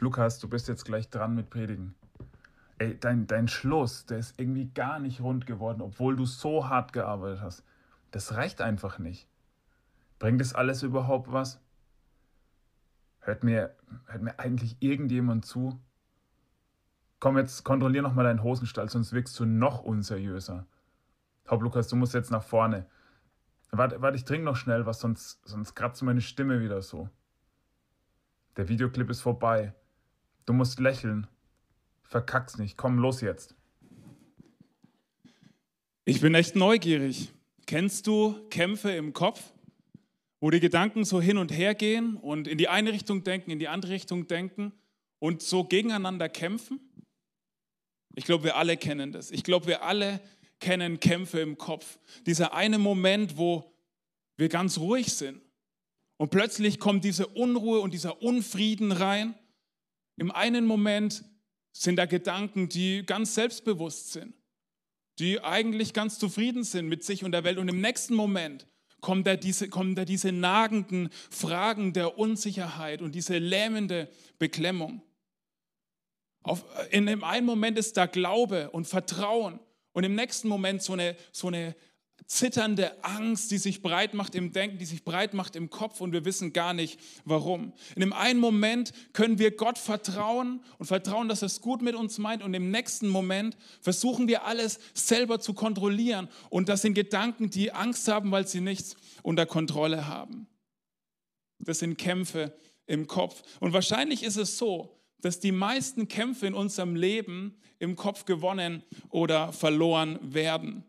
Lukas, du bist jetzt gleich dran mit Predigen. Ey, dein, dein Schluss, der ist irgendwie gar nicht rund geworden, obwohl du so hart gearbeitet hast. Das reicht einfach nicht. Bringt das alles überhaupt was? Hört mir, hört mir eigentlich irgendjemand zu? Komm, jetzt kontrollier nochmal deinen Hosenstall, sonst wirkst du noch unseriöser. Haupt Lukas, du musst jetzt nach vorne. Warte, warte ich trinke noch schnell was, sonst, sonst kratzt meine Stimme wieder so. Der Videoclip ist vorbei. Du musst lächeln. Verkack's nicht. Komm, los jetzt. Ich bin echt neugierig. Kennst du Kämpfe im Kopf, wo die Gedanken so hin und her gehen und in die eine Richtung denken, in die andere Richtung denken und so gegeneinander kämpfen? Ich glaube, wir alle kennen das. Ich glaube, wir alle kennen Kämpfe im Kopf. Dieser eine Moment, wo wir ganz ruhig sind und plötzlich kommt diese Unruhe und dieser Unfrieden rein im einen Moment sind da Gedanken, die ganz selbstbewusst sind, die eigentlich ganz zufrieden sind mit sich und der Welt. Und im nächsten Moment kommen da diese, kommen da diese nagenden Fragen der Unsicherheit und diese lähmende Beklemmung. Auf, in dem einen Moment ist da Glaube und Vertrauen und im nächsten Moment so eine, so eine zitternde Angst, die sich breit macht im Denken, die sich breit macht im Kopf und wir wissen gar nicht warum. In dem einen Moment können wir Gott vertrauen und vertrauen, dass er es gut mit uns meint und im nächsten Moment versuchen wir alles selber zu kontrollieren und das sind Gedanken, die Angst haben, weil sie nichts unter Kontrolle haben. Das sind Kämpfe im Kopf und wahrscheinlich ist es so, dass die meisten Kämpfe in unserem Leben im Kopf gewonnen oder verloren werden.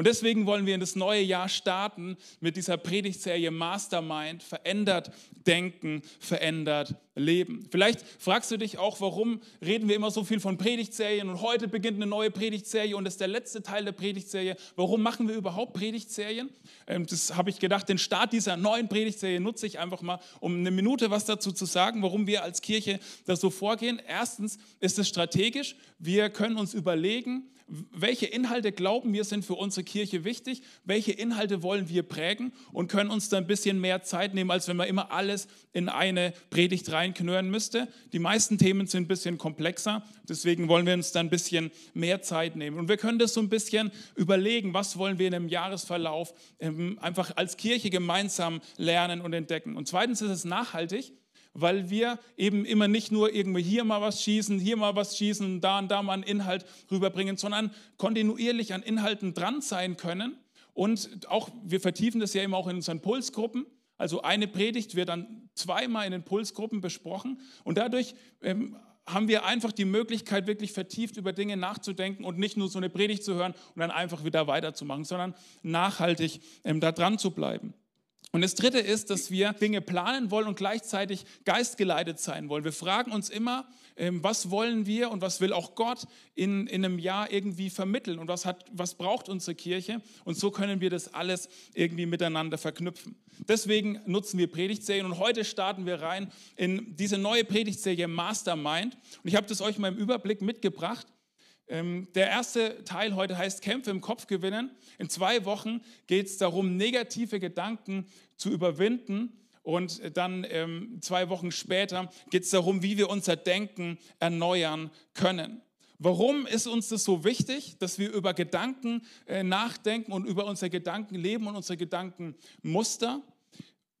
Und deswegen wollen wir in das neue Jahr starten mit dieser Predigtserie Mastermind, verändert denken, verändert leben. Vielleicht fragst du dich auch, warum reden wir immer so viel von Predigtserien und heute beginnt eine neue Predigtserie und das ist der letzte Teil der Predigtserie. Warum machen wir überhaupt Predigtserien? Ähm, das habe ich gedacht, den Start dieser neuen Predigtserie nutze ich einfach mal, um eine Minute was dazu zu sagen, warum wir als Kirche da so vorgehen. Erstens ist es strategisch. Wir können uns überlegen, welche Inhalte glauben wir sind für unsere Kirche wichtig, welche Inhalte wollen wir prägen und können uns da ein bisschen mehr Zeit nehmen, als wenn man immer alles in eine Predigt reinknören müsste. Die meisten Themen sind ein bisschen komplexer, deswegen wollen wir uns da ein bisschen mehr Zeit nehmen. Und wir können das so ein bisschen überlegen, was wollen wir in einem Jahresverlauf ähm, einfach als Kirche gemeinsam lernen und entdecken. Und zweitens ist es nachhaltig weil wir eben immer nicht nur irgendwie hier mal was schießen, hier mal was schießen, da und da mal einen Inhalt rüberbringen, sondern kontinuierlich an Inhalten dran sein können. Und auch, wir vertiefen das ja immer auch in unseren Pulsgruppen. Also eine Predigt wird dann zweimal in den Pulsgruppen besprochen und dadurch ähm, haben wir einfach die Möglichkeit, wirklich vertieft über Dinge nachzudenken und nicht nur so eine Predigt zu hören und dann einfach wieder weiterzumachen, sondern nachhaltig ähm, da dran zu bleiben. Und das Dritte ist, dass wir Dinge planen wollen und gleichzeitig geistgeleitet sein wollen. Wir fragen uns immer, ähm, was wollen wir und was will auch Gott in, in einem Jahr irgendwie vermitteln und was, hat, was braucht unsere Kirche. Und so können wir das alles irgendwie miteinander verknüpfen. Deswegen nutzen wir Predigtserien und heute starten wir rein in diese neue Predigtserie Mastermind. Und ich habe das euch mal im Überblick mitgebracht. Ähm, der erste Teil heute heißt Kämpfe im Kopf gewinnen. In zwei Wochen geht es darum, negative Gedanken zu überwinden. Und dann ähm, zwei Wochen später geht es darum, wie wir unser Denken erneuern können. Warum ist uns das so wichtig, dass wir über Gedanken äh, nachdenken und über unser Gedankenleben und unsere Gedankenmuster?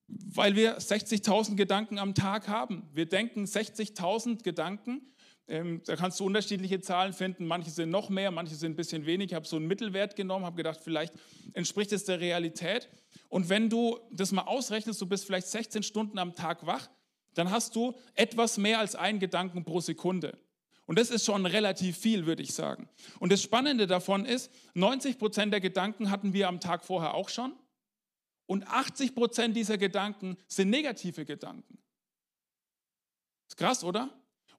Weil wir 60.000 Gedanken am Tag haben. Wir denken 60.000 Gedanken ähm, da kannst du unterschiedliche Zahlen finden. Manche sind noch mehr, manche sind ein bisschen wenig. Ich habe so einen Mittelwert genommen, habe gedacht, vielleicht entspricht es der Realität. Und wenn du das mal ausrechnest, du bist vielleicht 16 Stunden am Tag wach, dann hast du etwas mehr als einen Gedanken pro Sekunde. Und das ist schon relativ viel, würde ich sagen. Und das Spannende davon ist, 90 Prozent der Gedanken hatten wir am Tag vorher auch schon. Und 80 Prozent dieser Gedanken sind negative Gedanken. Ist krass, oder?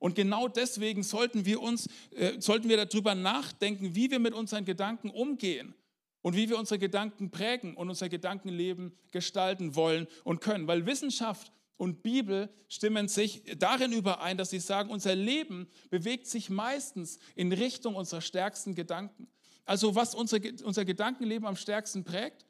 Und genau deswegen sollten wir uns, äh, sollten wir darüber nachdenken, wie wir mit unseren Gedanken umgehen und wie wir unsere Gedanken prägen und unser Gedankenleben gestalten wollen und können. Weil Wissenschaft und Bibel stimmen sich darin überein, dass sie sagen, unser Leben bewegt sich meistens in Richtung unserer stärksten Gedanken. Also was unser, unser Gedankenleben am stärksten prägt,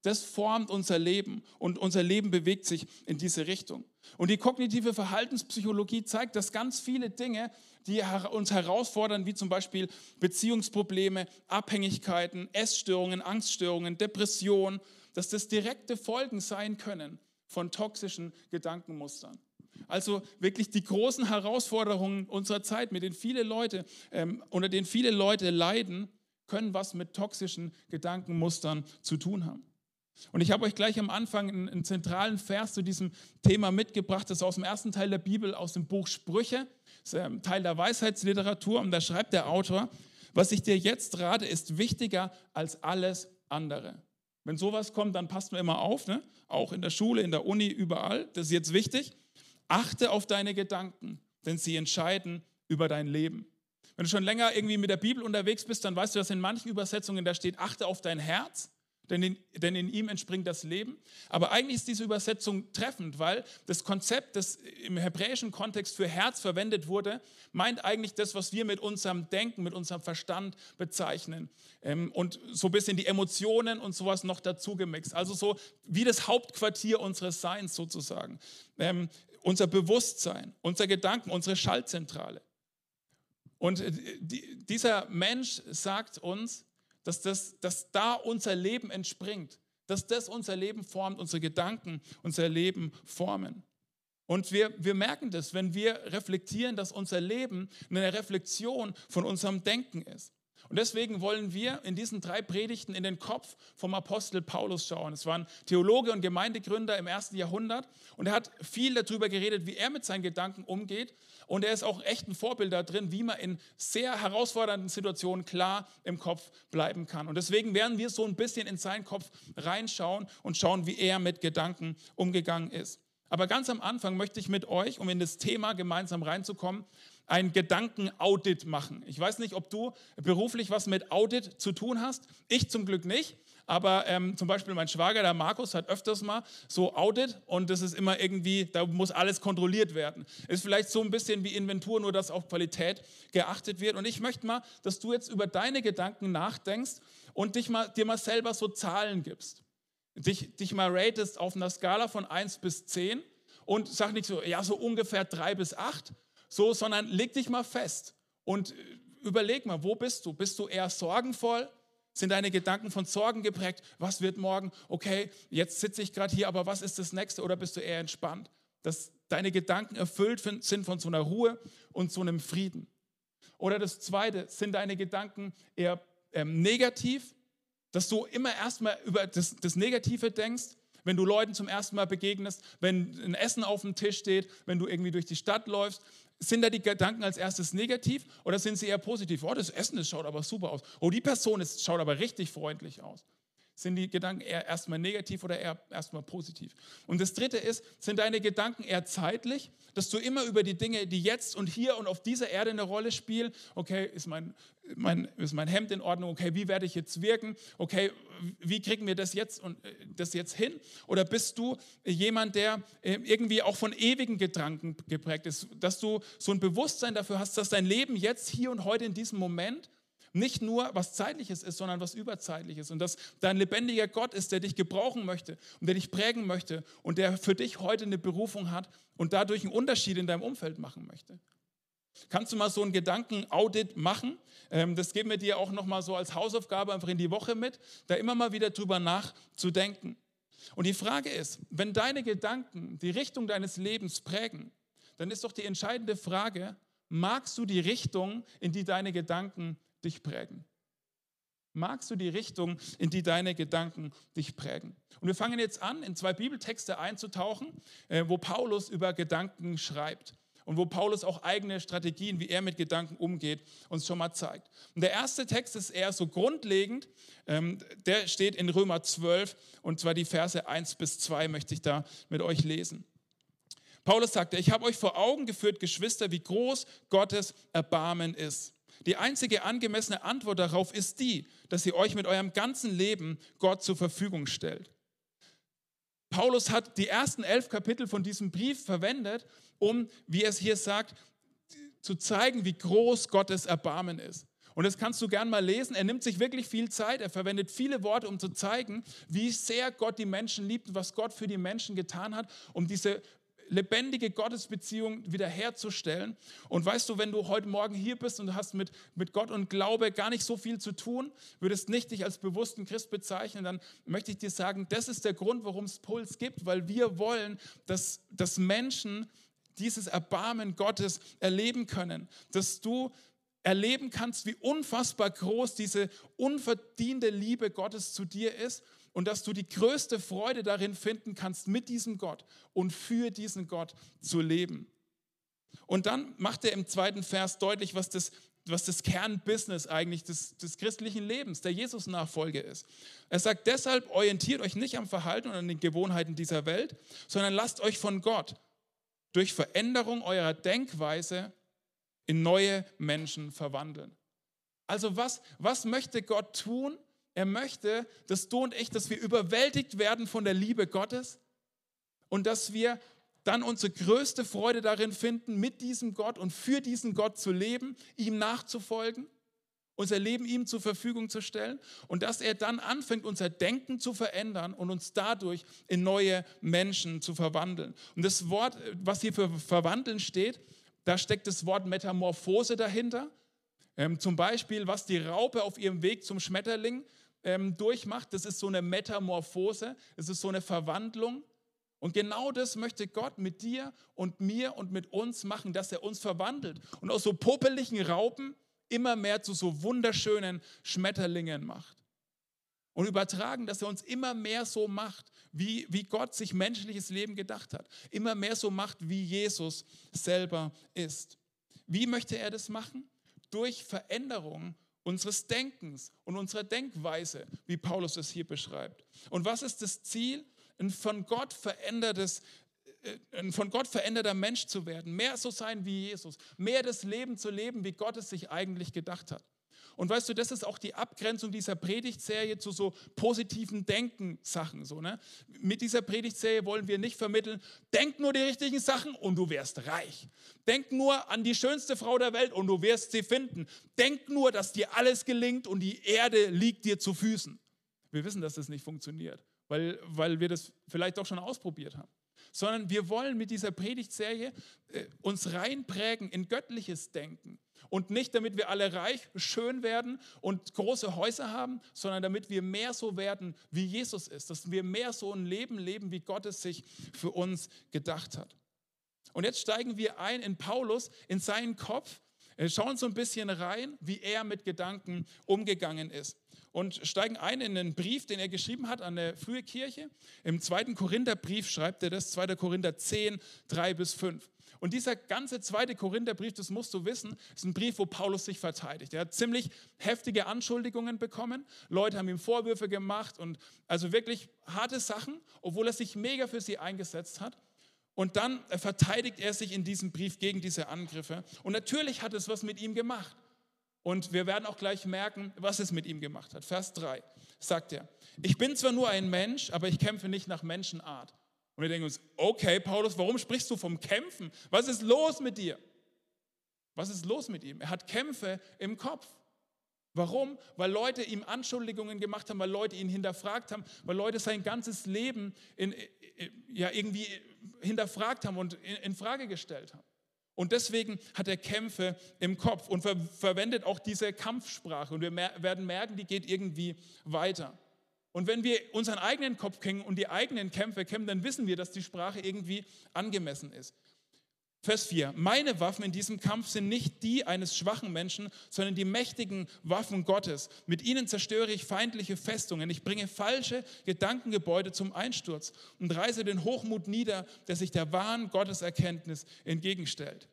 das formt unser Leben und unser Leben bewegt sich in diese Richtung. Und die kognitive Verhaltenspsychologie zeigt, dass ganz viele Dinge, die uns herausfordern, wie zum Beispiel Beziehungsprobleme, Abhängigkeiten, Essstörungen, Angststörungen, Depressionen, dass das direkte Folgen sein können von toxischen Gedankenmustern. Also wirklich die großen Herausforderungen unserer Zeit, mit denen viele Leute, ähm, unter denen viele Leute leiden, können was mit toxischen Gedankenmustern zu tun haben. Und ich habe euch gleich am Anfang einen, einen, zentralen Vers zu diesem Thema mitgebracht. Das ist aus dem ersten Teil der Bibel, aus dem Buch Sprüche. Ist ein Teil der Weisheitsliteratur. Und da schreibt der Autor, was ich dir jetzt rate, ist wichtiger als alles andere. Wenn sowas kommt, dann passt man immer auf, ne? auch in der Schule, in der Uni, überall. Das ist jetzt wichtig. Achte auf deine Gedanken, denn sie entscheiden über dein Leben. Wenn du schon länger irgendwie mit der Bibel unterwegs bist, dann weißt du, dass in manchen Übersetzungen da steht, achte auf dein Herz denn in, denn in ihm entspringt das Leben. Aber eigentlich ist diese Übersetzung treffend, weil das Konzept, das im hebräischen Kontext für Herz verwendet wurde, meint eigentlich das, was wir mit unserem Denken, mit unserem Verstand bezeichnen. Ähm, und so ein bisschen die Emotionen und sowas noch dazu gemixt. Also so wie das Hauptquartier unseres Seins sozusagen. Ähm, unser Bewusstsein, unser Gedanken, unsere Schaltzentrale. Und äh, dieser Mensch sagt uns, dass, das, dass da unser Leben entspringt, dass das unser Leben formt, unsere Gedanken unser Leben formen. Und wir, wir merken das, wenn wir reflektieren, dass unser Leben eine Reflexion von unserem Denken ist. Und deswegen wollen wir in diesen drei Predigten in den Kopf vom Apostel Paulus schauen. Es war ein Theologe und Gemeindegründer im ersten Jahrhundert und er hat viel darüber geredet, wie er mit seinen Gedanken umgeht. Und er ist auch echt ein Vorbild da drin, wie man in sehr herausfordernden Situationen klar im Kopf bleiben kann. Und deswegen werden wir so ein bisschen in seinen Kopf reinschauen und schauen, wie er mit Gedanken umgegangen ist. Aber ganz am Anfang möchte ich mit euch, um in das Thema gemeinsam reinzukommen, ein Gedankenaudit machen. Ich weiß nicht, ob du beruflich was mit Audit zu tun hast. Ich zum Glück nicht. Aber ähm, zum Beispiel mein Schwager, der Markus, hat öfters mal so Audit und das ist immer irgendwie, da muss alles kontrolliert werden. Ist vielleicht so ein bisschen wie Inventur, nur dass auf Qualität geachtet wird. Und ich möchte mal, dass du jetzt über deine Gedanken nachdenkst und dich mal, dir mal selber so Zahlen gibst. Dich, dich mal ratest auf einer Skala von 1 bis 10 und sag nicht so, ja, so ungefähr 3 bis 8, so, sondern leg dich mal fest und äh, überleg mal, wo bist du? Bist du eher sorgenvoll? Sind deine Gedanken von Sorgen geprägt? Was wird morgen? Okay, jetzt sitze ich gerade hier, aber was ist das nächste? Oder bist du eher entspannt? Dass deine Gedanken erfüllt sind von so einer Ruhe und so einem Frieden. Oder das zweite, sind deine Gedanken eher ähm, negativ? Dass du immer erstmal über das, das Negative denkst wenn du Leuten zum ersten Mal begegnest, wenn ein Essen auf dem Tisch steht, wenn du irgendwie durch die Stadt läufst, sind da die Gedanken als erstes negativ oder sind sie eher positiv? Oh, das Essen, das schaut aber super aus. Oh, die Person ist, schaut aber richtig freundlich aus. Sind die Gedanken eher erstmal negativ oder eher erstmal positiv? Und das dritte ist, sind deine Gedanken eher zeitlich, dass du immer über die Dinge, die jetzt und hier und auf dieser Erde eine Rolle spielen, okay, ist mein, mein, ist mein Hemd in Ordnung, okay, wie werde ich jetzt wirken, okay, wie kriegen wir das jetzt und äh, das jetzt hin? Oder bist du jemand, der äh, irgendwie auch von ewigen Gedanken geprägt ist, dass du so ein Bewusstsein dafür hast, dass dein Leben jetzt, hier und heute in diesem Moment nicht nur was Zeitliches ist, sondern was Überzeitliches. Und dass dein lebendiger Gott ist, der dich gebrauchen möchte und der dich prägen möchte und der für dich heute eine Berufung hat und dadurch einen Unterschied in deinem Umfeld machen möchte. Kannst du mal so einen Gedanken-Audit machen? Ähm, das geben wir dir auch nochmal so als Hausaufgabe einfach in die Woche mit, da immer mal wieder drüber nachzudenken. Und die Frage ist, wenn deine Gedanken die Richtung deines Lebens prägen, dann ist doch die entscheidende Frage, magst du die Richtung, in die deine Gedanken dich prägen? Magst du die Richtung, in die deine Gedanken dich prägen? Und wir fangen jetzt an, in zwei Bibeltexte einzutauchen, äh, wo Paulus über Gedanken schreibt. und wo Paulus auch eigene Strategien, wie er mit Gedanken umgeht, uns schon mal zeigt. Und der erste Text ist eher so grundlegend, ähm, der steht in Römer 12 und zwar die Verse 1 bis 2 möchte ich da mit euch lesen. Paulus sagte, ich habe euch vor Augen geführt, Geschwister, wie groß Gottes Erbarmen ist. Die einzige angemessene Antwort darauf ist die, dass ihr euch mit eurem ganzen Leben Gott zur Verfügung stellt. Paulus hat die ersten elf Kapitel von diesem Brief verwendet, um, wie es hier sagt, zu zeigen, wie groß Gottes Erbarmen ist. Und das kannst du gern mal lesen. Er nimmt sich wirklich viel Zeit. Er verwendet viele Worte, um zu zeigen, wie sehr Gott die Menschen liebt und was Gott für die Menschen getan hat, um diese lebendige Gottesbeziehung wiederherzustellen. Und weißt du, wenn du heute Morgen hier bist und du hast mit, mit Gott und Glaube gar nicht so viel zu tun, würdest nicht dich als bewussten Christ bezeichnen, dann möchte ich dir sagen, das ist der Grund, warum es Puls gibt, weil wir wollen, dass, dass Menschen dieses Erbarmen Gottes erleben können, dass du erleben kannst, wie unfassbar groß diese unverdiente Liebe Gottes zu dir ist und dass du die größte Freude darin finden kannst, mit diesem Gott und für diesen Gott zu leben. Und dann macht er im zweiten Vers deutlich, was das, was das Kernbusiness eigentlich des, des christlichen Lebens, der Jesus-Nachfolge ist. Er sagt, deshalb orientiert euch nicht am Verhalten und an den Gewohnheiten dieser Welt, sondern lasst euch von Gott durch Veränderung eurer Denkweise in neue Menschen verwandeln. Also was, was möchte Gott tun, er möchte, dass du und ich, dass wir überwältigt werden von der Liebe Gottes und dass wir dann unsere größte Freude darin finden, mit diesem Gott und für diesen Gott zu leben, ihm nachzufolgen, unser Leben ihm zur Verfügung zu stellen und dass er dann anfängt, unser Denken zu verändern und uns dadurch in neue Menschen zu verwandeln. Und das Wort, was hier für verwandeln steht, da steckt das Wort Metamorphose dahinter. Ähm, zum Beispiel, was die Raupe auf ihrem Weg zum Schmetterling ähm, durchmacht. Das ist so eine Metamorphose, es ist so eine Verwandlung. Und genau das möchte Gott mit dir und mir und mit uns machen, dass er uns verwandelt und aus so popeligen Raupen immer mehr zu so wunderschönen Schmetterlingen macht. Und übertragen, dass er uns immer mehr so macht, wie, wie Gott sich menschliches Leben gedacht hat. Immer mehr so macht, wie Jesus selber ist. Wie möchte er das machen? Durch Veränderung unseres Denkens und unserer Denkweise, wie Paulus es hier beschreibt. Und was ist das Ziel? Ein von Gott verändertes äh, ein von Gott veränderter Mensch zu werden, mehr so sein wie Jesus, mehr das Leben zu leben, wie Gott es sich eigentlich gedacht hat. Und weißt du, das ist auch die Abgrenzung dieser Predigtserie zu so positiven Denken-Sachen. So, ne? Mit dieser Predigtserie wollen wir nicht vermitteln, denk nur die richtigen Sachen und du wirst reich. Denk nur an die schönste Frau der Welt und du wirst sie finden. Denk nur, dass dir alles gelingt und die Erde liegt dir zu Füßen. Wir wissen, dass das nicht funktioniert, weil, weil wir das vielleicht auch schon ausprobiert haben sondern wir wollen mit dieser Predigtserie äh, uns reinprägen in göttliches Denken. Und nicht damit wir alle reich, schön werden und große Häuser haben, sondern damit wir mehr so werden, wie Jesus ist. Dass wir mehr so ein Leben leben, wie Gott es sich für uns gedacht hat. Und jetzt steigen wir ein in Paulus, in seinen Kopf, äh, schauen so ein bisschen rein, wie er mit Gedanken umgegangen ist. Und steigen ein in einen Brief, den er geschrieben hat an der frühe Kirche. Im zweiten Korintherbrief schreibt er das, 2. Korinther 10, 3 bis 5. Und dieser ganze zweite Korintherbrief, das musst du wissen, ist ein Brief, wo Paulus sich verteidigt. Er hat ziemlich heftige Anschuldigungen bekommen. Leute haben ihm Vorwürfe gemacht und also wirklich harte Sachen, obwohl er sich mega für sie eingesetzt hat. Und dann verteidigt er sich in diesem Brief gegen diese Angriffe. Und natürlich hat es was mit ihm gemacht. Und wir werden auch gleich merken, was es mit ihm gemacht hat. Vers 3 sagt er, ich bin zwar nur ein Mensch, aber ich kämpfe nicht nach Menschenart. Und wir denken uns, okay, Paulus, warum sprichst du vom Kämpfen? Was ist los mit dir? Was ist los mit ihm? Er hat Kämpfe im Kopf. Warum? Weil Leute ihm Anschuldigungen gemacht haben, weil Leute ihn hinterfragt haben, weil Leute sein ganzes Leben in, ja, irgendwie hinterfragt haben und in, in Frage gestellt haben. Und deswegen hat er Kämpfe im Kopf und ver verwendet auch diese Kampfsprache. Und wir mer werden merken, die geht irgendwie weiter. Und wenn wir unseren eigenen Kopf kennen und die eigenen Kämpfe kennen, dann wissen wir, dass die Sprache irgendwie angemessen ist. Vers 4. Meine Waffen in diesem Kampf sind nicht die eines schwachen Menschen, sondern die mächtigen Waffen Gottes. Mit ihnen zerstöre ich feindliche Festungen. Ich bringe falsche Gedankengebäude zum Einsturz und reiße den Hochmut nieder, der sich der wahren Gotteserkenntnis entgegenstellt.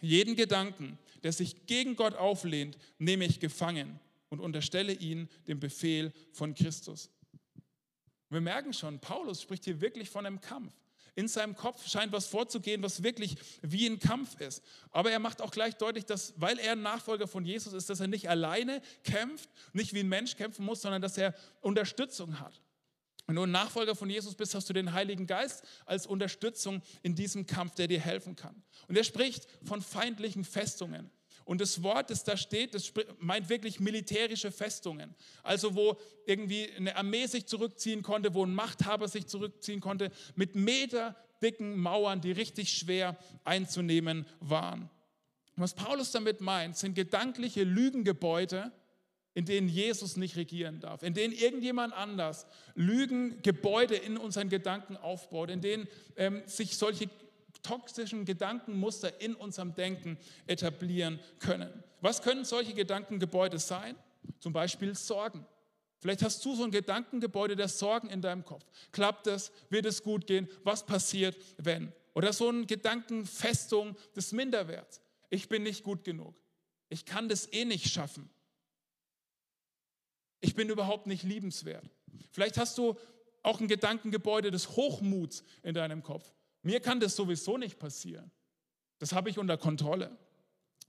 Jeden Gedanken, der sich gegen Gott auflehnt, nehme ich gefangen und unterstelle ihn dem Befehl von Christus. Wir merken schon, Paulus spricht hier wirklich von einem Kampf. In seinem Kopf scheint was vorzugehen, was wirklich wie ein Kampf ist. Aber er macht auch gleich deutlich, dass, weil er ein Nachfolger von Jesus ist, dass er nicht alleine kämpft, nicht wie ein Mensch kämpfen muss, sondern dass er Unterstützung hat. Wenn du ein Nachfolger von Jesus bist, hast du den Heiligen Geist als Unterstützung in diesem Kampf, der dir helfen kann. Und er spricht von feindlichen Festungen. Und das Wort, das da steht, das meint wirklich militärische Festungen. Also wo irgendwie eine Armee sich zurückziehen konnte, wo ein Machthaber sich zurückziehen konnte, mit meterdicken Mauern, die richtig schwer einzunehmen waren. was Paulus damit meint, sind gedankliche Lügengebäude, in denen Jesus nicht regieren darf, in denen irgendjemand anders Lügengebäude in unseren Gedanken aufbaut, in denen ähm, sich solche toxischen Gedankenmuster in unserem Denken etablieren können. Was können solche Gedankengebäude sein? Zum Beispiel Sorgen. Vielleicht hast du so ein Gedankengebäude der Sorgen in deinem Kopf. Klappt es? Wird es gut gehen? Was passiert, wenn? Oder so eine Gedankenfestung des Minderwerts. Ich bin nicht gut genug. Ich kann das eh nicht schaffen. Ich bin überhaupt nicht liebenswert. Vielleicht hast du auch ein Gedankengebäude des Hochmuts in deinem Kopf. Mir kann das sowieso nicht passieren. Das habe ich unter Kontrolle.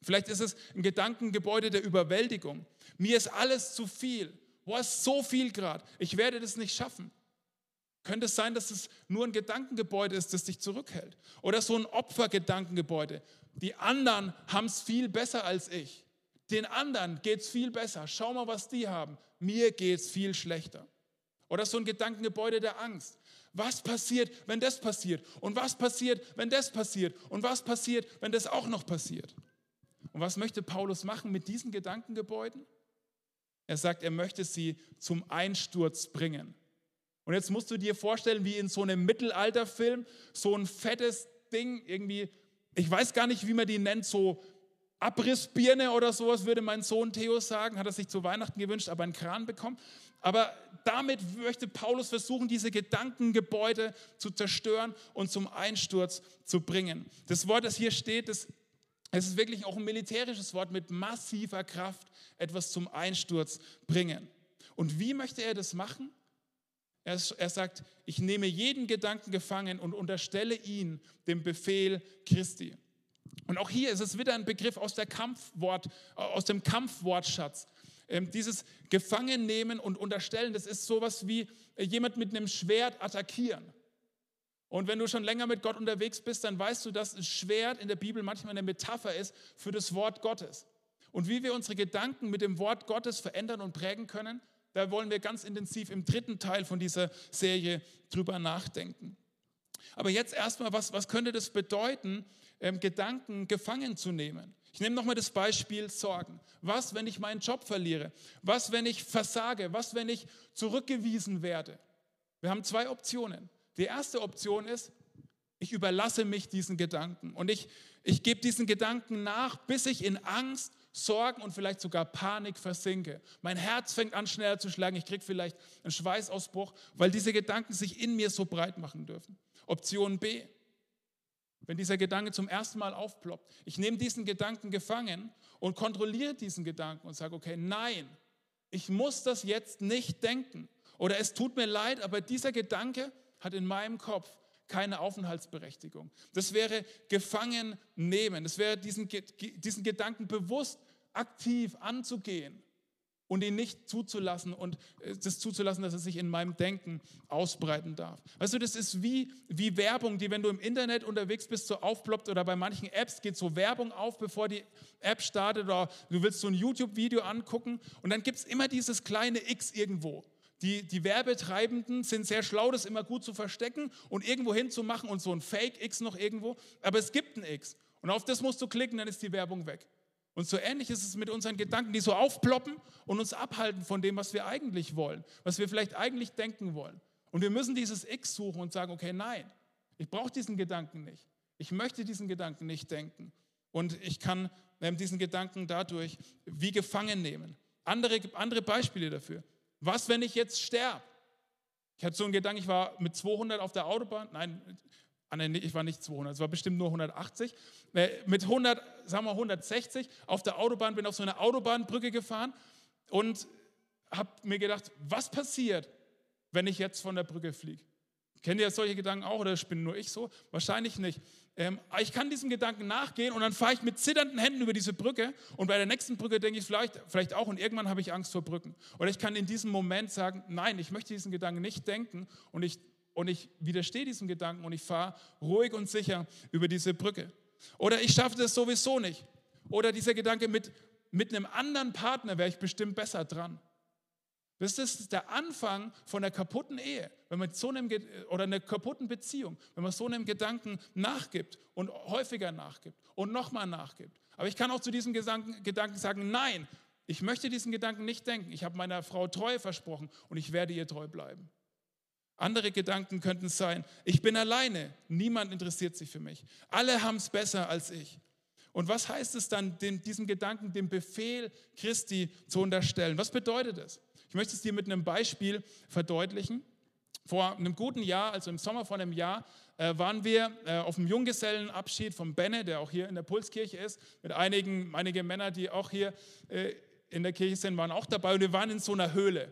Vielleicht ist es ein Gedankengebäude der Überwältigung. Mir ist alles zu viel. Boah, ist so viel gerade. Ich werde das nicht schaffen. Könnte es sein, dass es nur ein Gedankengebäude ist, das dich zurückhält? Oder so ein Opfergedankengebäude. Die anderen haben es viel besser als ich. Den anderen geht es viel besser. Schau mal, was die haben. Mir geht es viel schlechter. Oder so ein Gedankengebäude der Angst. Was passiert, wenn das passiert? Und was passiert, wenn das passiert? Und was passiert, wenn das auch noch passiert? Und was möchte Paulus machen mit diesen Gedankengebäuden? Er sagt, er möchte sie zum Einsturz bringen. Und jetzt musst du dir vorstellen, wie in so einem Mittelalterfilm, so ein fettes Ding, irgendwie, ich weiß gar nicht, wie man die nennt, so Abrissbirne oder sowas, würde mein Sohn Theo sagen, hat er sich zu Weihnachten gewünscht, aber einen Kran bekommen. Aber damit möchte Paulus versuchen, diese Gedankengebäude zu zerstören und zum Einsturz zu bringen. Das Wort, das hier steht, das, es ist wirklich auch ein militärisches Wort mit massiver Kraft, etwas zum Einsturz bringen. Und wie möchte er das machen? Er, er sagt, ich nehme jeden Gedanken gefangen und unterstelle ihn dem Befehl Christi. Und auch hier ist es wieder ein Begriff aus, Kampfwort, aus dem Kampfwortschatz. Ähm, dieses Gefangennehmen und Unterstellen, das ist sowas wie äh, jemand mit einem Schwert attackieren. Und wenn du schon länger mit Gott unterwegs bist, dann weißt du, dass ein Schwert in der Bibel manchmal eine Metapher ist für das Wort Gottes. Und wie wir unsere Gedanken mit dem Wort Gottes verändern und prägen können, da wollen wir ganz intensiv im dritten Teil von dieser Serie drüber nachdenken. Aber jetzt erstmal, was, was könnte das bedeuten, ähm, Gedanken gefangen zu nehmen? Ich nehme nochmal das Beispiel Sorgen. Was, wenn ich meinen Job verliere? Was, wenn ich versage? Was, wenn ich zurückgewiesen werde? Wir haben zwei Optionen. Die erste Option ist, ich überlasse mich diesen Gedanken und ich, ich gebe diesen Gedanken nach, bis ich in Angst Sorgen und vielleicht sogar Panik versinke. Mein Herz fängt an schneller zu schlagen, ich kriege vielleicht einen Schweißausbruch, weil diese Gedanken sich in mir so breit machen dürfen. Option B, wenn dieser Gedanke zum ersten Mal aufploppt, ich nehme diesen Gedanken gefangen und kontrolliere diesen Gedanken und sage, okay, nein, ich muss das jetzt nicht denken. Oder es tut mir leid, aber dieser Gedanke hat in meinem Kopf keine Aufenthaltsberechtigung. Das wäre gefangen nehmen. Das wäre diesen, diesen Gedanken bewusst aktiv anzugehen und ihn nicht zuzulassen und äh, das zuzulassen, dass er sich in meinem Denken ausbreiten darf. Weißt du, das ist wie, wie Werbung, die, wenn du im Internet unterwegs bist, so aufploppt oder bei manchen Apps geht so Werbung auf, bevor die App startet oder du willst so ein YouTube-Video angucken und dann gibt es immer dieses kleine X irgendwo. Die, die Werbetreibenden sind sehr schlau, das immer gut zu verstecken und irgendwo hinzumachen und so ein Fake-X noch irgendwo. Aber es gibt ein X. Und auf das musst du klicken, dann ist die Werbung weg. Und so ähnlich ist es mit unseren Gedanken, die so aufploppen und uns abhalten von dem, was wir eigentlich wollen, was wir vielleicht eigentlich denken wollen. Und wir müssen dieses X suchen und sagen, okay, nein, ich brauche diesen Gedanken nicht. Ich möchte diesen Gedanken nicht denken. Und ich kann ähm, diesen Gedanken dadurch wie gefangen nehmen. Andere, andere Beispiele dafür. Was, wenn ich jetzt sterbe? Ich hatte so einen Gedanken, ich war mit 200 auf der Autobahn, nein, ich war nicht 200, es war bestimmt nur 180, äh, mit 100, sagen wir 160 auf der Autobahn, bin auf so eine Autobahnbrücke gefahren und habe mir gedacht, was passiert, wenn ich jetzt von der Brücke fliege? Kennt ihr solche Gedanken auch oder bin nur ich so? Wahrscheinlich nicht. Ähm, ich kann diesem Gedanken nachgehen und dann fahre ich mit zitternden Händen über diese Brücke und bei der nächsten Brücke denke ich vielleicht, vielleicht auch und irgendwann habe ich Angst vor Brücken. Oder ich kann in diesem Moment sagen, nein, ich möchte diesen Gedanken nicht denken und ich, und ich widerstehe diesem Gedanken und ich fahre ruhig und sicher über diese Brücke. Oder ich schaffe das sowieso nicht. Oder dieser Gedanke mit, mit einem anderen Partner wäre ich bestimmt besser dran. Das ist der Anfang von einer kaputten Ehe, wenn man so einem oder einer kaputten Beziehung, wenn man so einem Gedanken nachgibt und häufiger nachgibt und nochmal nachgibt. Aber ich kann auch zu diesem Gedanken sagen, nein, ich möchte diesen Gedanken nicht denken. Ich habe meiner Frau Treue versprochen und ich werde ihr treu bleiben. Andere Gedanken könnten sein, ich bin alleine, niemand interessiert sich für mich. Alle haben es besser als ich. Und was heißt es dann, den, diesem Gedanken dem Befehl Christi zu unterstellen? Was bedeutet es? Ich möchte es dir mit einem Beispiel verdeutlichen. Vor einem guten Jahr, also im Sommer vor einem Jahr, äh, waren wir äh, auf dem Junggesellenabschied von Benne, der auch hier in der Pulskirche ist, mit einigen, einige Männer, die auch hier äh, in der Kirche sind, waren auch dabei und wir waren in so einer Höhle.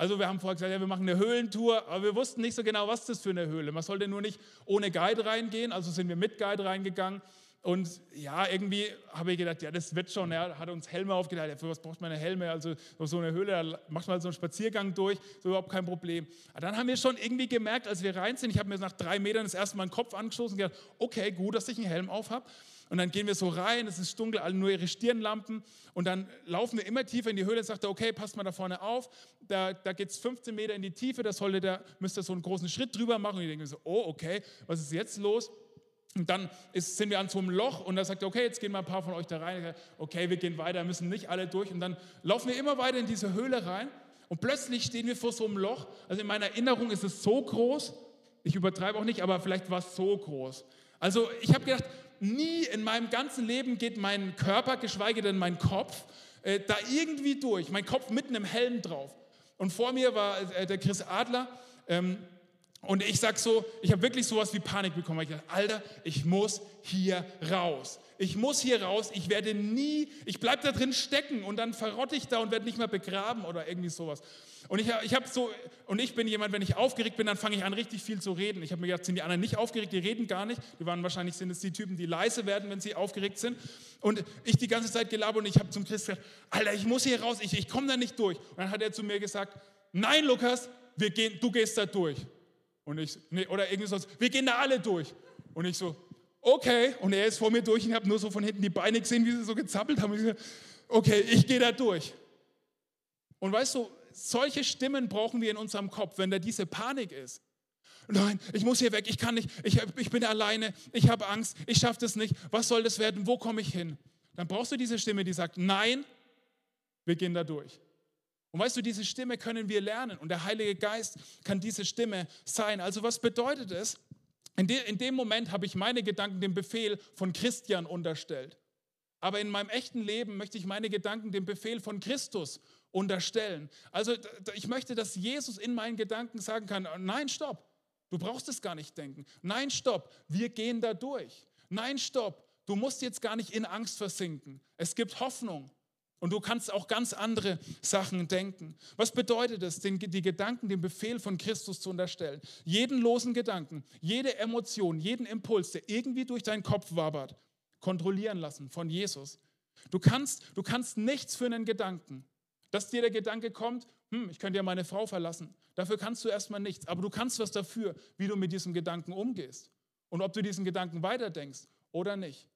Also wir haben vorher gesagt, ja, wir machen eine Höhlentour, aber wir wussten nicht so genau, was das für eine Höhle. Man sollte nur nicht ohne Guide reingehen, also sind wir mit Guide reingegangen und ja, irgendwie habe ich gedacht, ja, das wird schon. Er hat uns Helme aufgeteilt. Für was braucht man eine Helme? Also so eine Höhle, da macht man halt so einen Spaziergang durch, so überhaupt kein Problem. Aber dann haben wir schon irgendwie gemerkt, als wir rein sind, ich habe mir nach drei Metern das erste Mal den Kopf angestoßen und gedacht, okay, gut, dass ich einen Helm auf habe. Und dann gehen wir so rein, es ist dunkel, alle nur ihre Stirnlampen. Und dann laufen wir immer tiefer in die Höhle sagt er, okay, passt mal da vorne auf. Da, da geht es 15 Meter in die Tiefe, da müsst ihr so einen großen Schritt drüber machen. Und ich denke so, oh, okay, was ist jetzt los? Und dann ist, sind wir an so einem Loch und da sagt er, okay, jetzt gehen mal ein paar von euch da rein. Okay, wir gehen weiter, müssen nicht alle durch. Und dann laufen wir immer weiter in diese Höhle rein und plötzlich stehen wir vor so einem Loch. Also in meiner Erinnerung ist es so groß, ich übertreibe auch nicht, aber vielleicht war es so groß. Also ich habe gedacht, nie in meinem ganzen Leben geht mein Körper, geschweige denn mein Kopf, äh, da irgendwie durch. Mein Kopf mitten im Helm drauf. Und vor mir war äh, der Chris Adler. Ähm, und ich sag so, ich habe wirklich sowas wie Panik bekommen. Ich dachte, Alter, ich muss hier raus. Ich muss hier raus. Ich werde nie, ich bleib da drin stecken und dann verrotte ich da und werde nicht mehr begraben oder irgendwie sowas. Und ich, ich habe so, und ich bin jemand, wenn ich aufgeregt bin, dann fange ich an, richtig viel zu reden. Ich habe mir gedacht, sind die anderen nicht aufgeregt? Die reden gar nicht. Die waren wahrscheinlich sind es die Typen, die leise werden, wenn sie aufgeregt sind. Und ich die ganze Zeit gelabert und ich habe zum Christ gesagt, Alter, ich muss hier raus. Ich, ich komme da nicht durch. Und dann hat er zu mir gesagt, nein, Lukas, wir gehen, du gehst da durch. Und ich, nee, oder irgendwie sonst, wir gehen da alle durch. Und ich so, okay. Und er ist vor mir durch und ich habe nur so von hinten die Beine gesehen, wie sie so gezappelt haben. Und ich so, okay, ich gehe da durch. Und weißt du, solche Stimmen brauchen wir in unserem Kopf, wenn da diese Panik ist. Nein, ich muss hier weg, ich kann nicht, ich, ich bin alleine, ich habe Angst, ich schaffe das nicht, was soll das werden, wo komme ich hin? Dann brauchst du diese Stimme, die sagt, nein, wir gehen da durch. Und weißt du, diese Stimme können wir lernen und der Heilige Geist kann diese Stimme sein. Also was bedeutet es? In, de, in dem Moment habe ich meine Gedanken dem Befehl von Christian unterstellt. Aber in meinem echten Leben möchte ich meine Gedanken dem Befehl von Christus unterstellen. Also ich möchte, dass Jesus in meinen Gedanken sagen kann, nein, stopp, du brauchst es gar nicht denken. Nein, stopp, wir gehen da durch. Nein, stopp, du musst jetzt gar nicht in Angst versinken. Es gibt Hoffnung. Und du kannst auch ganz andere Sachen denken. Was bedeutet es, die Gedanken dem Befehl von Christus zu unterstellen? Jeden losen Gedanken, jede Emotion, jeden Impuls, der irgendwie durch deinen Kopf wabert, kontrollieren lassen von Jesus. Du kannst, du kannst nichts für einen Gedanken. Dass dir der Gedanke kommt, hm, ich könnte ja meine Frau verlassen. Dafür kannst du erstmal nichts. Aber du kannst was dafür, wie du mit diesem Gedanken umgehst. Und ob du diesen Gedanken weiterdenkst oder nicht.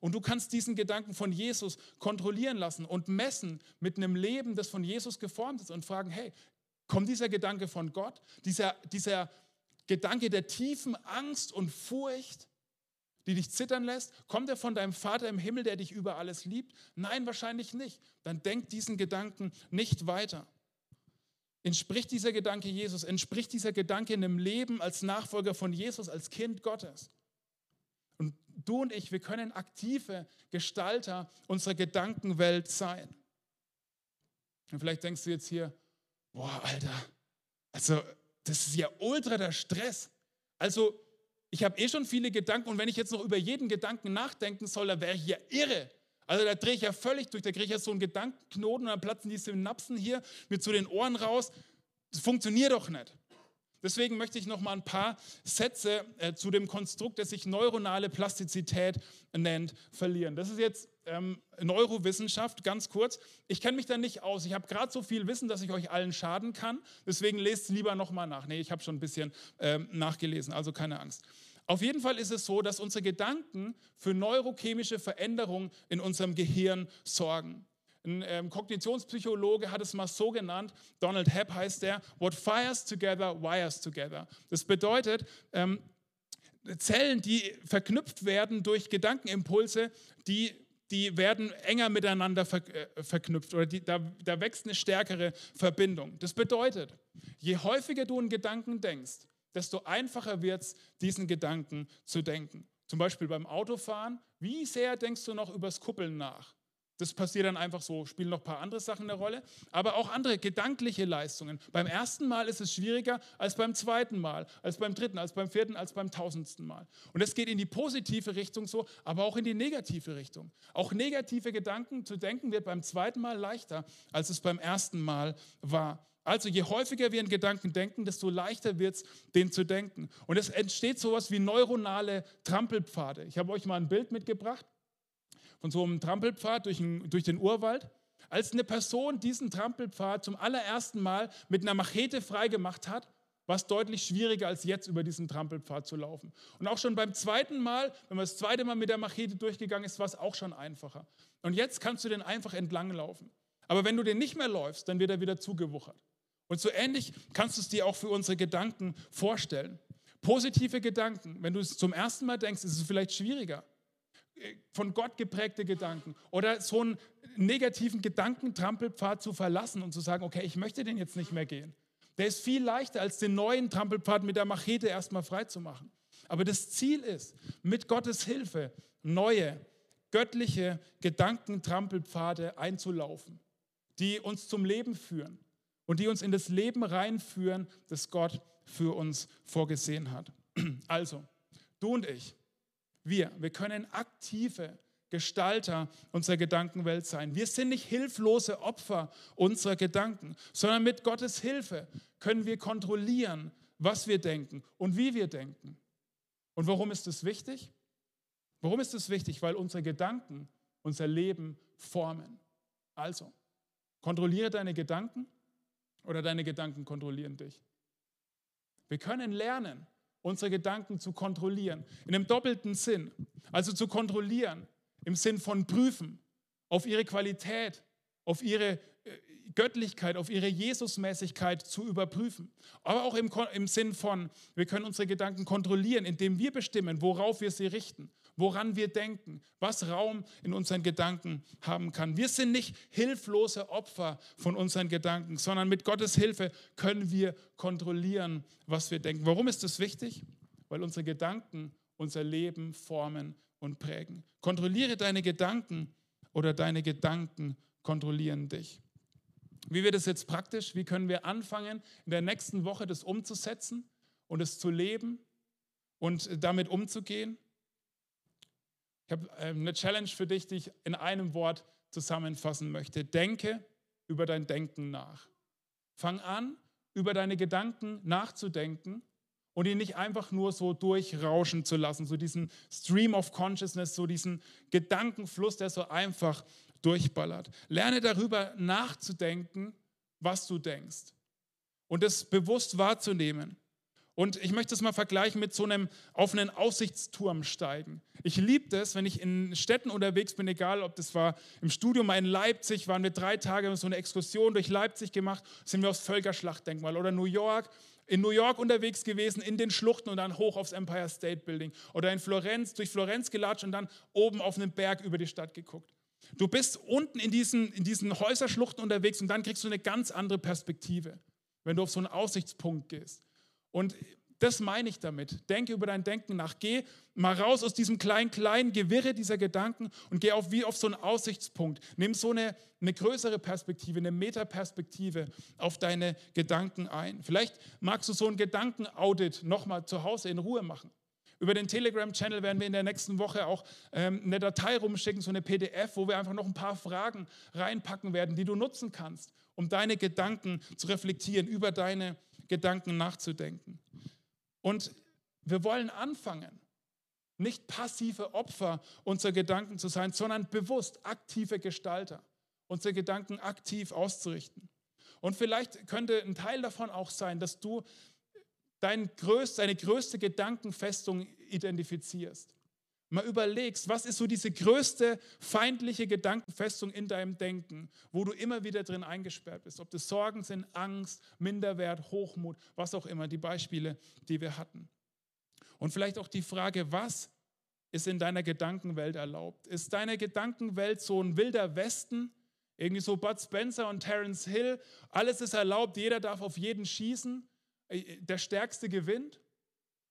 Und du kannst diesen Gedanken von Jesus kontrollieren lassen und messen mit einem Leben, das von Jesus geformt ist und fragen, hey, kommt dieser Gedanke von Gott? Dieser, dieser Gedanke der tiefen Angst und Furcht, die dich zittern lässt? Kommt er von deinem Vater im Himmel, der dich über alles liebt? Nein, wahrscheinlich nicht. Dann denk diesen Gedanken nicht weiter. Entspricht dieser Gedanke Jesus? Entspricht dieser Gedanke in einem Leben als Nachfolger von Jesus, als Kind Gottes? Du und ich, wir können aktive Gestalter unserer Gedankenwelt sein. Und vielleicht denkst du jetzt hier, boah, Alter, also das ist ja ultra der Stress. Also ich habe eh schon viele Gedanken und wenn ich jetzt noch über jeden Gedanken nachdenken soll, dann wäre ich ja irre. Also da drehe ich ja völlig durch, da kriege ich ja so einen Gedankenknoten und dann platzen die Synapsen hier mit zu den Ohren raus. Das funktioniert doch nicht. Deswegen möchte ich noch mal ein paar Sätze äh, zu dem Konstrukt, das sich neuronale Plastizität nennt, verlieren. Das ist jetzt ähm, Neurowissenschaft, ganz kurz. Ich kenne mich da nicht aus. Ich habe gerade so viel Wissen, dass ich euch allen schaden kann. Deswegen lest lieber noch mal nach. Nee, ich habe schon ein bisschen ähm, nachgelesen, also keine Angst. Auf jeden Fall ist es so, dass unsere Gedanken für neurochemische Veränderungen in unserem Gehirn sorgen. Ein ähm, Kognitionspsychologe hat es mal so genannt, Donald Hebb heißt der, what fires together, wires together. Das bedeutet, ähm, Zellen, die verknüpft werden durch Gedankenimpulse, die, die werden enger miteinander ver, äh, verknüpft oder die, da, da wächst eine stärkere Verbindung. Das bedeutet, je häufiger du einen Gedanken denkst, desto einfacher wird es, diesen Gedanken zu denken. Zum Beispiel beim Autofahren, wie sehr denkst du noch übers Kuppeln nach? Das passiert dann einfach so, spielen noch ein paar andere Sachen eine Rolle, aber auch andere gedankliche Leistungen. Beim ersten Mal ist es schwieriger als beim zweiten Mal, als beim dritten, als beim vierten, als beim tausendsten Mal. Und es geht in die positive Richtung so, aber auch in die negative Richtung. Auch negative Gedanken zu denken wird beim zweiten Mal leichter, als es beim ersten Mal war. Also je häufiger wir in Gedanken denken, desto leichter wird es, den zu denken. Und es entsteht sowas wie neuronale Trampelpfade. Ich habe euch mal ein Bild mitgebracht von so einem Trampelpfad durch, ein, durch den Urwald. Als eine Person diesen Trampelpfad zum allerersten Mal mit einer Machete freigemacht hat, war es deutlich schwieriger als jetzt über diesen Trampelpfad zu laufen. Und auch schon beim zweiten Mal, wenn man das zweite Mal mit der Machete durchgegangen ist, war es auch schon einfacher. Und jetzt kannst du den einfach entlang laufen. Aber wenn du den nicht mehr läufst, dann wird er wieder zugewuchert. Und so ähnlich kannst du es dir auch für unsere Gedanken vorstellen. Positive Gedanken, wenn du es zum ersten Mal denkst, ist es vielleicht schwieriger von Gott geprägte Gedanken oder so einen negativen Gedankentrampelpfad zu verlassen und zu sagen, okay, ich möchte den jetzt nicht mehr gehen. Der ist viel leichter, als den neuen Trampelpfad mit der Machete erstmal freizumachen. Aber das Ziel ist, mit Gottes Hilfe neue, göttliche Gedankentrampelpfade einzulaufen, die uns zum Leben führen und die uns in das Leben reinführen, das Gott für uns vorgesehen hat. Also, du und ich, wir, wir können aktive Gestalter unserer Gedankenwelt sein. Wir sind nicht hilflose Opfer unserer Gedanken, sondern mit Gottes Hilfe können wir kontrollieren, was wir denken und wie wir denken. Und warum ist das wichtig? Warum ist das wichtig? Weil unsere Gedanken unser Leben formen. Also, kontrolliere deine Gedanken oder deine Gedanken kontrollieren dich. Wir können lernen, unsere Gedanken zu kontrollieren. In einem doppelten Sinn. Also zu kontrollieren im Sinn von prüfen auf ihre Qualität, auf ihre äh, Göttlichkeit, auf ihre Jesusmäßigkeit zu überprüfen. Aber auch im, im Sinn von, wir können unsere Gedanken kontrollieren, indem wir bestimmen, worauf wir sie richten, woran wir denken, was Raum in unseren Gedanken haben kann. Wir sind nicht hilflose Opfer von unseren Gedanken, sondern mit Gottes Hilfe können wir kontrollieren, was wir denken. Warum ist das wichtig? Weil unsere Gedanken unser Leben formen und prägen. Kontrolliere deine Gedanken oder deine Gedanken kontrollieren dich. Wie wird es jetzt praktisch? Wie können wir anfangen, in der nächsten Woche das umzusetzen und es zu leben und damit umzugehen? Ich habe ähm, eine Challenge für dich, die ich in einem Wort zusammenfassen möchte. Denke über dein Denken nach. Fang an, über deine Gedanken nachzudenken und ihn nicht einfach nur so durchrauschen zu lassen, so diesen Stream of Consciousness, so diesen Gedankenfluss, der so einfach durchballert. Lerne darüber nachzudenken, was du denkst und es bewusst wahrzunehmen. Und ich möchte es mal vergleichen mit so einem auf einen Aussichtsturm steigen. Ich liebe das, wenn ich in Städten unterwegs bin, egal ob das war im Studium in Leipzig, waren wir drei Tage so eine Exkursion durch Leipzig gemacht, sind wir aufs Völkerschlachtdenkmal oder New York, in New York unterwegs gewesen, in den Schluchten und dann hoch aufs Empire State Building oder in Florenz, durch Florenz gelatscht und dann oben auf einen Berg über die Stadt geguckt. Du bist unten in diesen, in diesen Häuserschluchten unterwegs und dann kriegst du eine ganz andere Perspektive, wenn du auf so einen Aussichtspunkt gehst. Und das meine ich damit. Denke über dein Denken nach. Geh mal raus aus diesem kleinen, kleinen Gewirre dieser Gedanken und geh auf wie auf so einen Aussichtspunkt. Nimm so eine, eine größere Perspektive, eine Metaperspektive auf deine Gedanken ein. Vielleicht magst du so ein Gedankenaudit nochmal zu Hause in Ruhe machen. Über den Telegram-Channel werden wir in der nächsten Woche auch ähm, eine Datei rumschicken, so eine PDF, wo wir einfach noch ein paar Fragen reinpacken werden, die du nutzen kannst, um deine Gedanken zu reflektieren, über deine Gedanken nachzudenken. Und wir wollen anfangen, nicht passive Opfer unserer Gedanken zu sein, sondern bewusst aktive Gestalter, unsere Gedanken aktiv auszurichten. Und vielleicht könnte ein Teil davon auch sein, dass du dein größt, deine größte Gedankenfestung identifizierst. Mal überlegst, was ist so diese größte feindliche Gedankenfestung in deinem Denken, wo du immer wieder drin eingesperrt bist. Ob das Sorgen sind, Angst, Minderwert, Hochmut, was auch immer, die Beispiele, die wir hatten. Und vielleicht auch die Frage, was ist in deiner Gedankenwelt erlaubt? Ist deine Gedankenwelt so ein wilder Westen? Irgendwie so Bud Spencer und Terence Hill, alles ist erlaubt, jeder darf auf jeden schießen, der Stärkste gewinnt?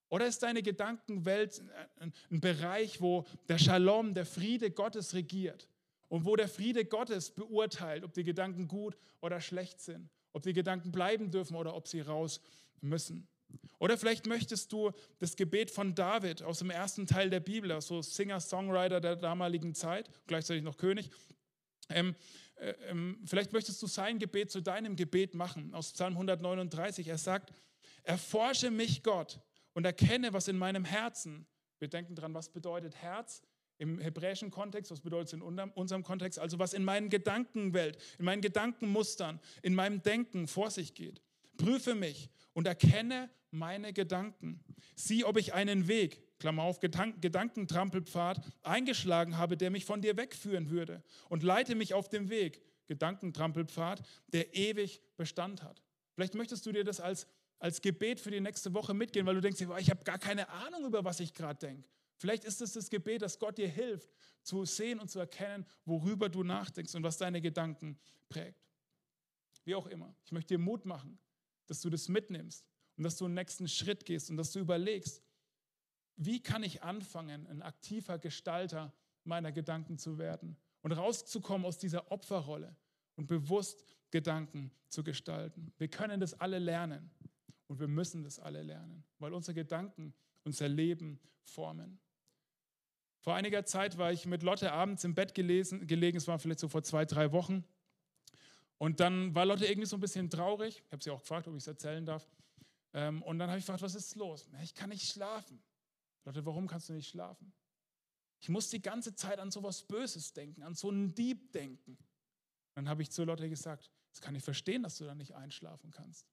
Oder ist deine Gedankenwelt ein Bereich, wo der Shalom, der Friede Gottes regiert und wo der Friede Gottes beurteilt, ob die Gedanken gut oder schlecht sind, ob die Gedanken bleiben dürfen oder ob sie raus müssen? Oder vielleicht möchtest du das Gebet von David aus dem ersten Teil der Bibel, also Singer-Songwriter der damaligen Zeit, gleichzeitig noch König. Ähm, äh, ähm, vielleicht möchtest du sein Gebet zu deinem Gebet machen, aus Psalm 139. Er sagt, erforsche mich Gott und erkenne, was in meinem Herzen, wir denken dran, was bedeutet Herz im hebräischen Kontext, was bedeutet es in unserem Kontext, also was in meinen Gedankenwelt, in meinen Gedankenmustern, in meinem Denken vor sich geht. Prüfe mich und erkenne meine Gedanken. Sieh, ob ich einen Weg, Klammer auf, Gedankentrampelpfad, eingeschlagen habe, der mich von dir wegführen würde. Und leite mich auf dem Weg, Gedankentrampelpfad, der ewig Bestand hat. Vielleicht möchtest du dir das als, als Gebet für die nächste Woche mitgehen, weil du denkst, ich habe gar keine Ahnung, über was ich gerade denke. Vielleicht ist es das Gebet, dass Gott dir hilft, zu sehen und zu erkennen, worüber du nachdenkst und was deine Gedanken prägt. Wie auch immer. Ich möchte dir Mut machen, dass du das mitnimmst und dass du einen nächsten Schritt gehst und dass du überlegst, wie kann ich anfangen, ein aktiver Gestalter meiner Gedanken zu werden und rauszukommen aus dieser Opferrolle und bewusst Gedanken zu gestalten. Wir können das alle lernen und wir müssen das alle lernen, weil unsere Gedanken unser Leben formen. Vor einiger Zeit war ich mit Lotte abends im Bett gelesen, gelegen, es war vielleicht so vor zwei, drei Wochen. Und dann war Lotte irgendwie so ein bisschen traurig. Ich habe sie auch gefragt, ob ich es erzählen darf. Ähm, und dann habe ich gefragt, was ist los? Ich kann nicht schlafen. Lotte, warum kannst du nicht schlafen? Ich muss die ganze Zeit an so was Böses denken, an so einen Dieb denken. Dann habe ich zu Lotte gesagt, das kann ich verstehen, dass du da nicht einschlafen kannst.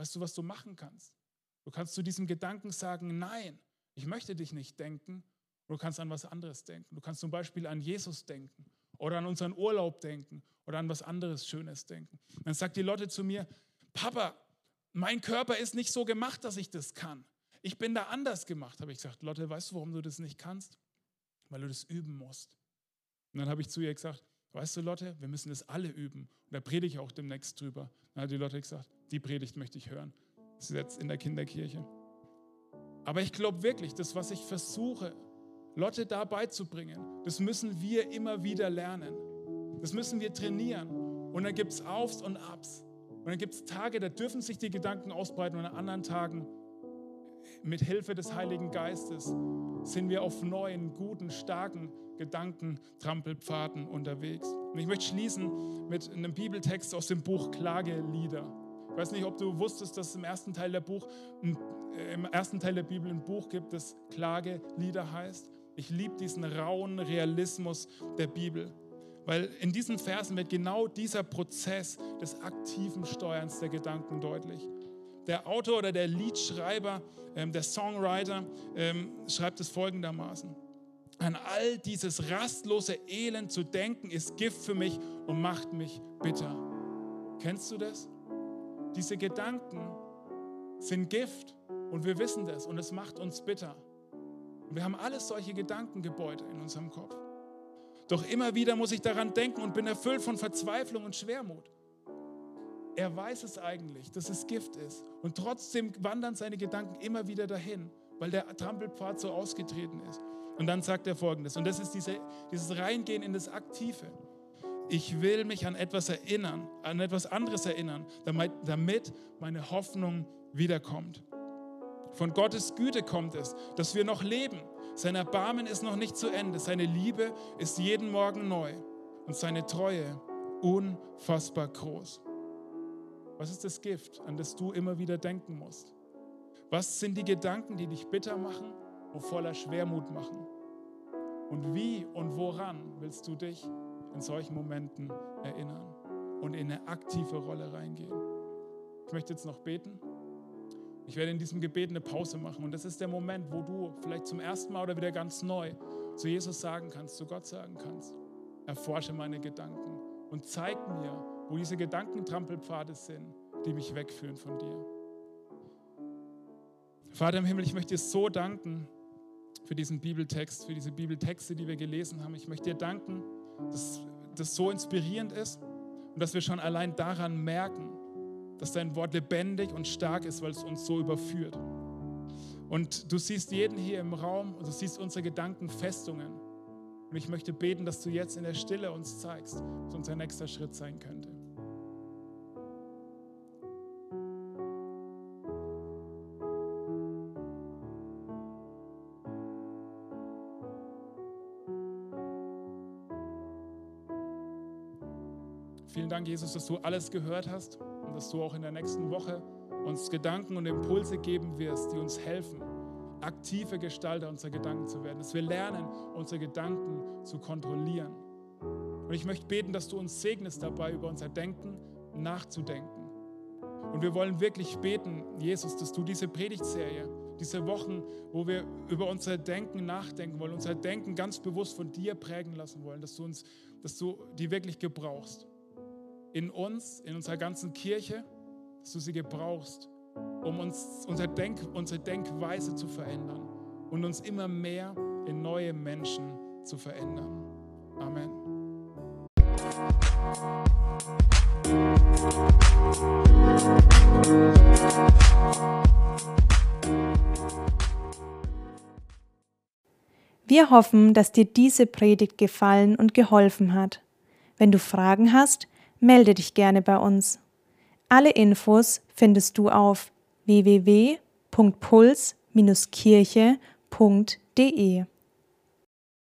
Weißt du, was du machen kannst? Du kannst zu diesem Gedanken sagen, nein, ich möchte dich nicht denken. du kannst an was anderes denken. Du kannst zum Beispiel an Jesus denken oder an unseren Urlaub denken oder an was anderes Schönes denken. Dann sagt die Lotte zu mir, Papa, mein Körper ist nicht so gemacht, dass ich das kann. Ich bin da anders gemacht, habe ich gesagt. Lotte, weißt du, warum du das nicht kannst? Weil du das üben musst. Und dann habe ich zu ihr gesagt, weißt du, Lotte, wir müssen das alle üben. Und da predige ich auch demnächst drüber. Dann hat die Lotte gesagt, die Predigt möchte ich hören. Das ist jetzt in der Kinderkirche. Aber ich glaube wirklich, das, was ich versuche, Lotte da beizubringen, das müssen wir immer wieder lernen. Das müssen wir trainieren. Und dann gibt es Aufs und Abs. Und dann gibt es Tage, da dürfen sich die Gedanken ausbreiten und an anderen Tagen, mit Hilfe des Heiligen Geistes, sind wir auf neuen, guten, starken Gedankentrampelpfaden unterwegs. Und ich möchte schließen mit einem Bibeltext aus dem Buch Klagelieder. Ich weiß nicht, ob du wusstest, dass es im ersten Teil der, Buch, äh, im ersten Teil der Bibel ein Buch gibt, das Klagelieder heißt. Ich liebe diesen rauen Realismus der Bibel, weil in diesen Versen wird genau dieser Prozess des aktiven Steuerns der Gedanken deutlich. Der Autor oder der Liedschreiber, ähm, der Songwriter ähm, schreibt es folgendermaßen. An all dieses rastlose Elend zu denken, ist Gift für mich und macht mich bitter. Kennst du das? Diese Gedanken sind Gift und wir wissen das und es macht uns bitter. Und wir haben alles solche Gedankengebäude in unserem Kopf. Doch immer wieder muss ich daran denken und bin erfüllt von Verzweiflung und Schwermut. Er weiß es eigentlich, dass es Gift ist. Und trotzdem wandern seine Gedanken immer wieder dahin, weil der Trampelpfad so ausgetreten ist. Und dann sagt er folgendes, und das ist diese, dieses Reingehen in das Aktive. Ich will mich an etwas erinnern, an etwas anderes erinnern, damit, damit meine Hoffnung wiederkommt. Von Gottes Güte kommt es, dass wir noch leben. Sein Erbarmen ist noch nicht zu Ende. Seine Liebe ist jeden Morgen neu und seine Treue unfassbar groß. Was ist das Gift, an das du immer wieder denken musst? Was sind die Gedanken, die dich bitter machen und voller Schwermut machen? Und wie und woran willst du dich in solchen Momenten erinnern und in eine aktive Rolle reingehen? Ich möchte jetzt noch beten. Ich werde in diesem Gebet eine Pause machen und das ist der Moment, wo du vielleicht zum ersten Mal oder wieder ganz neu zu Jesus sagen kannst, zu Gott sagen kannst, erforsche meine Gedanken und zeig mir, wo diese Gedankentrampelpfade sind, die mich wegführen von dir. Vater im Himmel, ich möchte dir so danken für diesen Bibeltext, für diese Bibeltexte, die wir gelesen haben. Ich möchte dir danken, dass das so inspirierend ist und dass wir schon allein daran merken, dass dein Wort lebendig und stark ist, weil es uns so überführt. Und du siehst jeden hier im Raum und du siehst unsere Gedankenfestungen. Und ich möchte beten, dass du jetzt in der Stille uns zeigst, was unser nächster Schritt sein könnte. Dank, Jesus, dass du alles gehört hast und dass du auch in der nächsten Woche uns Gedanken und Impulse geben wirst, die uns helfen, aktive Gestalter unserer Gedanken zu werden, dass wir lernen, unsere Gedanken zu kontrollieren. Und ich möchte beten, dass du uns segnest dabei, über unser Denken nachzudenken. Und wir wollen wirklich beten, Jesus, dass du diese Predigtserie, diese Wochen, wo wir über unser Denken nachdenken wollen, unser Denken ganz bewusst von dir prägen lassen wollen, dass du uns, dass du die wirklich gebrauchst in uns, in unserer ganzen Kirche, dass du sie gebrauchst, um uns, unser Denk, unsere Denkweise zu verändern und uns immer mehr in neue Menschen zu verändern. Amen. Wir hoffen, dass dir diese Predigt gefallen und geholfen hat. Wenn du Fragen hast, melde dich gerne bei uns. Alle Infos findest du auf www.puls-kirche.de.